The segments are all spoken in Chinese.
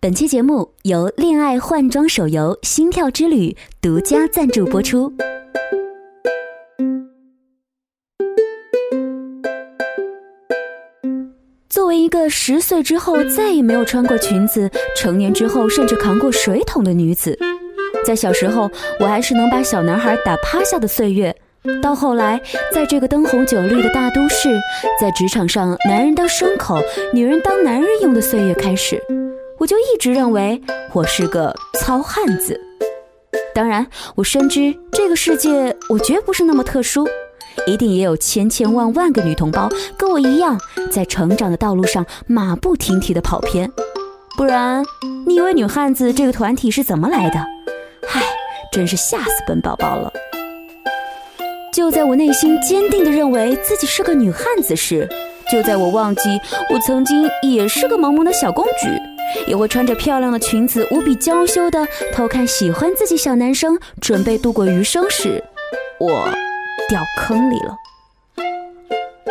本期节目由恋爱换装手游《心跳之旅》独家赞助播出。作为一个十岁之后再也没有穿过裙子，成年之后甚至扛过水桶的女子，在小时候我还是能把小男孩打趴下的岁月，到后来在这个灯红酒绿的大都市，在职场上男人当牲口，女人当男人用的岁月开始。我就一直认为我是个糙汉子，当然，我深知这个世界我绝不是那么特殊，一定也有千千万万个女同胞跟我一样，在成长的道路上马不停蹄的跑偏，不然，你以为女汉子这个团体是怎么来的？唉，真是吓死本宝宝了！就在我内心坚定的认为自己是个女汉子时，就在我忘记我曾经也是个萌萌的小公举。也会穿着漂亮的裙子，无比娇羞的偷看喜欢自己小男生，准备度过余生时，我掉坑里了。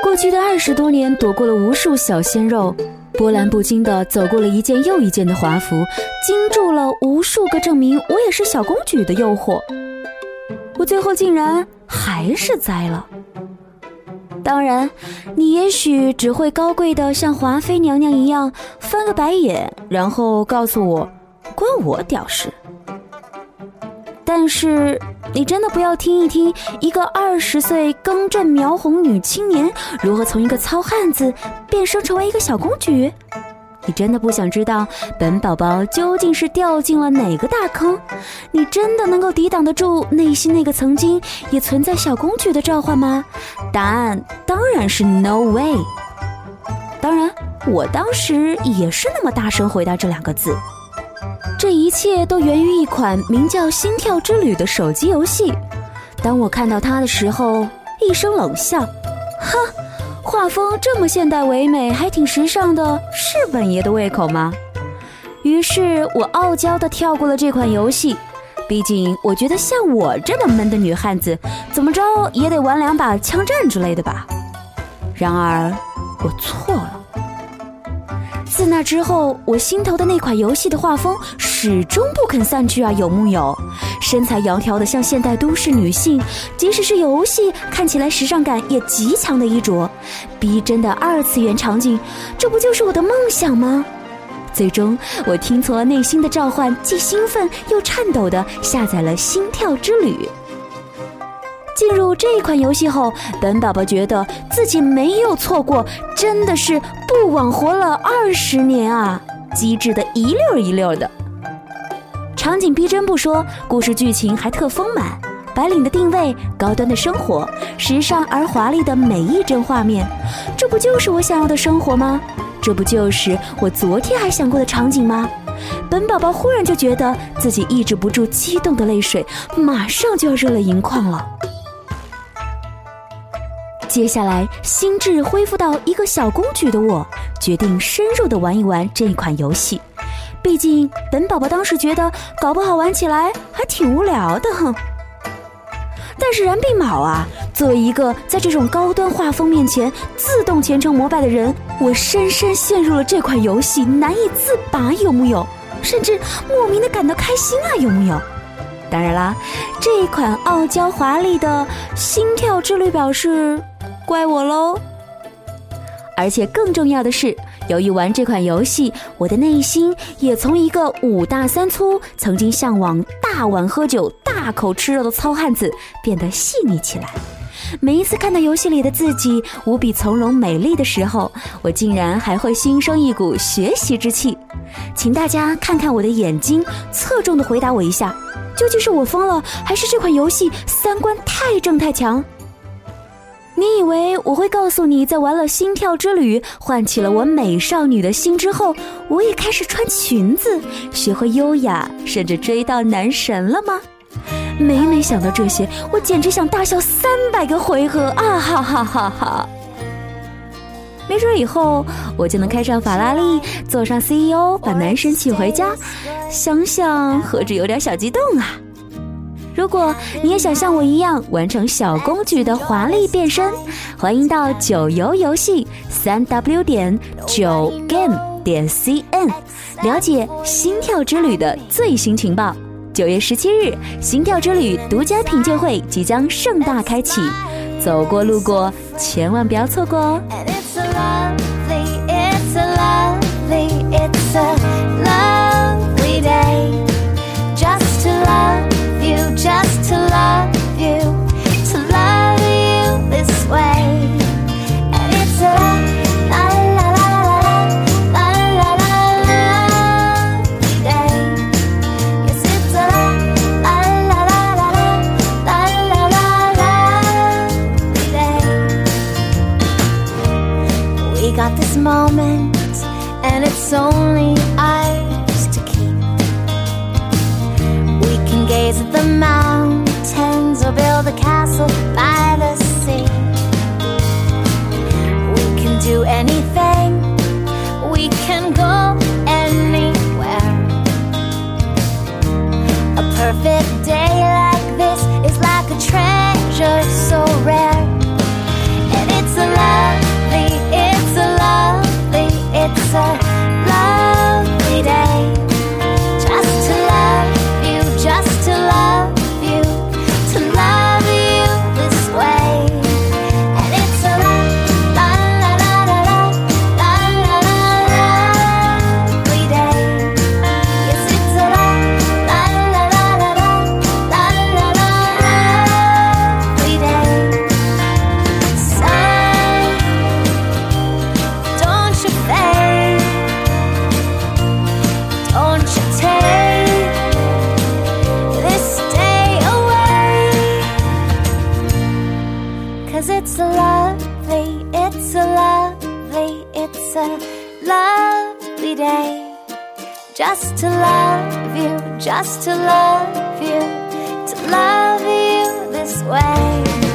过去的二十多年，躲过了无数小鲜肉，波澜不惊的走过了一件又一件的华服，经住了无数个证明我也是小公举的诱惑，我最后竟然还是栽了。当然，你也许只会高贵的像华妃娘娘一样翻个白眼，然后告诉我，关我屌事。但是，你真的不要听一听一个二十岁更正苗红女青年如何从一个糙汉子变身成为一个小公举。你真的不想知道本宝宝究竟是掉进了哪个大坑？你真的能够抵挡得住内心那个曾经也存在小公举的召唤吗？答案当然是 no way。当然，我当时也是那么大声回答这两个字。这一切都源于一款名叫《心跳之旅》的手机游戏。当我看到它的时候，一声冷笑，哼。画风这么现代唯美，还挺时尚的，是本爷的胃口吗？于是我傲娇地跳过了这款游戏，毕竟我觉得像我这么闷的女汉子，怎么着也得玩两把枪战之类的吧。然而我错了。自那之后，我心头的那款游戏的画风始终不肯散去啊，有木有？身材窈窕的像现代都市女性，即使是游戏看起来时尚感也极强的衣着，逼真的二次元场景，这不就是我的梦想吗？最终，我听从了内心的召唤，既兴奋又颤抖的下载了《心跳之旅》。进入这款游戏后，本宝宝觉得自己没有错过，真的是不枉活了二十年啊！机智的一溜一溜的，场景逼真不说，故事剧情还特丰满。白领的定位，高端的生活，时尚而华丽的每一帧画面，这不就是我想要的生活吗？这不就是我昨天还想过的场景吗？本宝宝忽然就觉得自己抑制不住激动的泪水，马上就要热泪盈眶了。接下来，心智恢复到一个小公举的我，决定深入的玩一玩这款游戏。毕竟，本宝宝当时觉得搞不好玩起来还挺无聊的，哼。但是然并卯啊，作为一个在这种高端画风面前自动虔诚膜拜的人，我深深陷入了这款游戏，难以自拔，有木有？甚至莫名的感到开心啊，有木有？当然啦，这一款傲娇华丽的心跳之旅表示。怪我喽！而且更重要的是，由于玩这款游戏，我的内心也从一个五大三粗、曾经向往大碗喝酒、大口吃肉的糙汉子，变得细腻起来。每一次看到游戏里的自己无比从容美丽的时候，我竟然还会心生一股学习之气。请大家看看我的眼睛，侧重的回答我一下：究竟是我疯了，还是这款游戏三观太正太强？你以为我会告诉你，在玩了《心跳之旅》唤起了我美少女的心之后，我也开始穿裙子，学会优雅，甚至追到男神了吗？每每想到这些，我简直想大笑三百个回合啊！哈哈哈哈！没准以后我就能开上法拉利，坐上 CEO，把男神娶回家，想想何止有点小激动啊！如果你也想像我一样完成小公举的华丽变身，欢迎到九游游戏三 w 点九 game 点 cn，了解心跳之旅的最新情报。九月十七日，心跳之旅独家品鉴会即将盛大开启，走过路过千万不要错过哦。It's only ours to keep. We can gaze at the mountains or build a castle by Cause it's a lovely, it's a lovely, it's a lovely day. Just to love you, just to love you, to love you this way.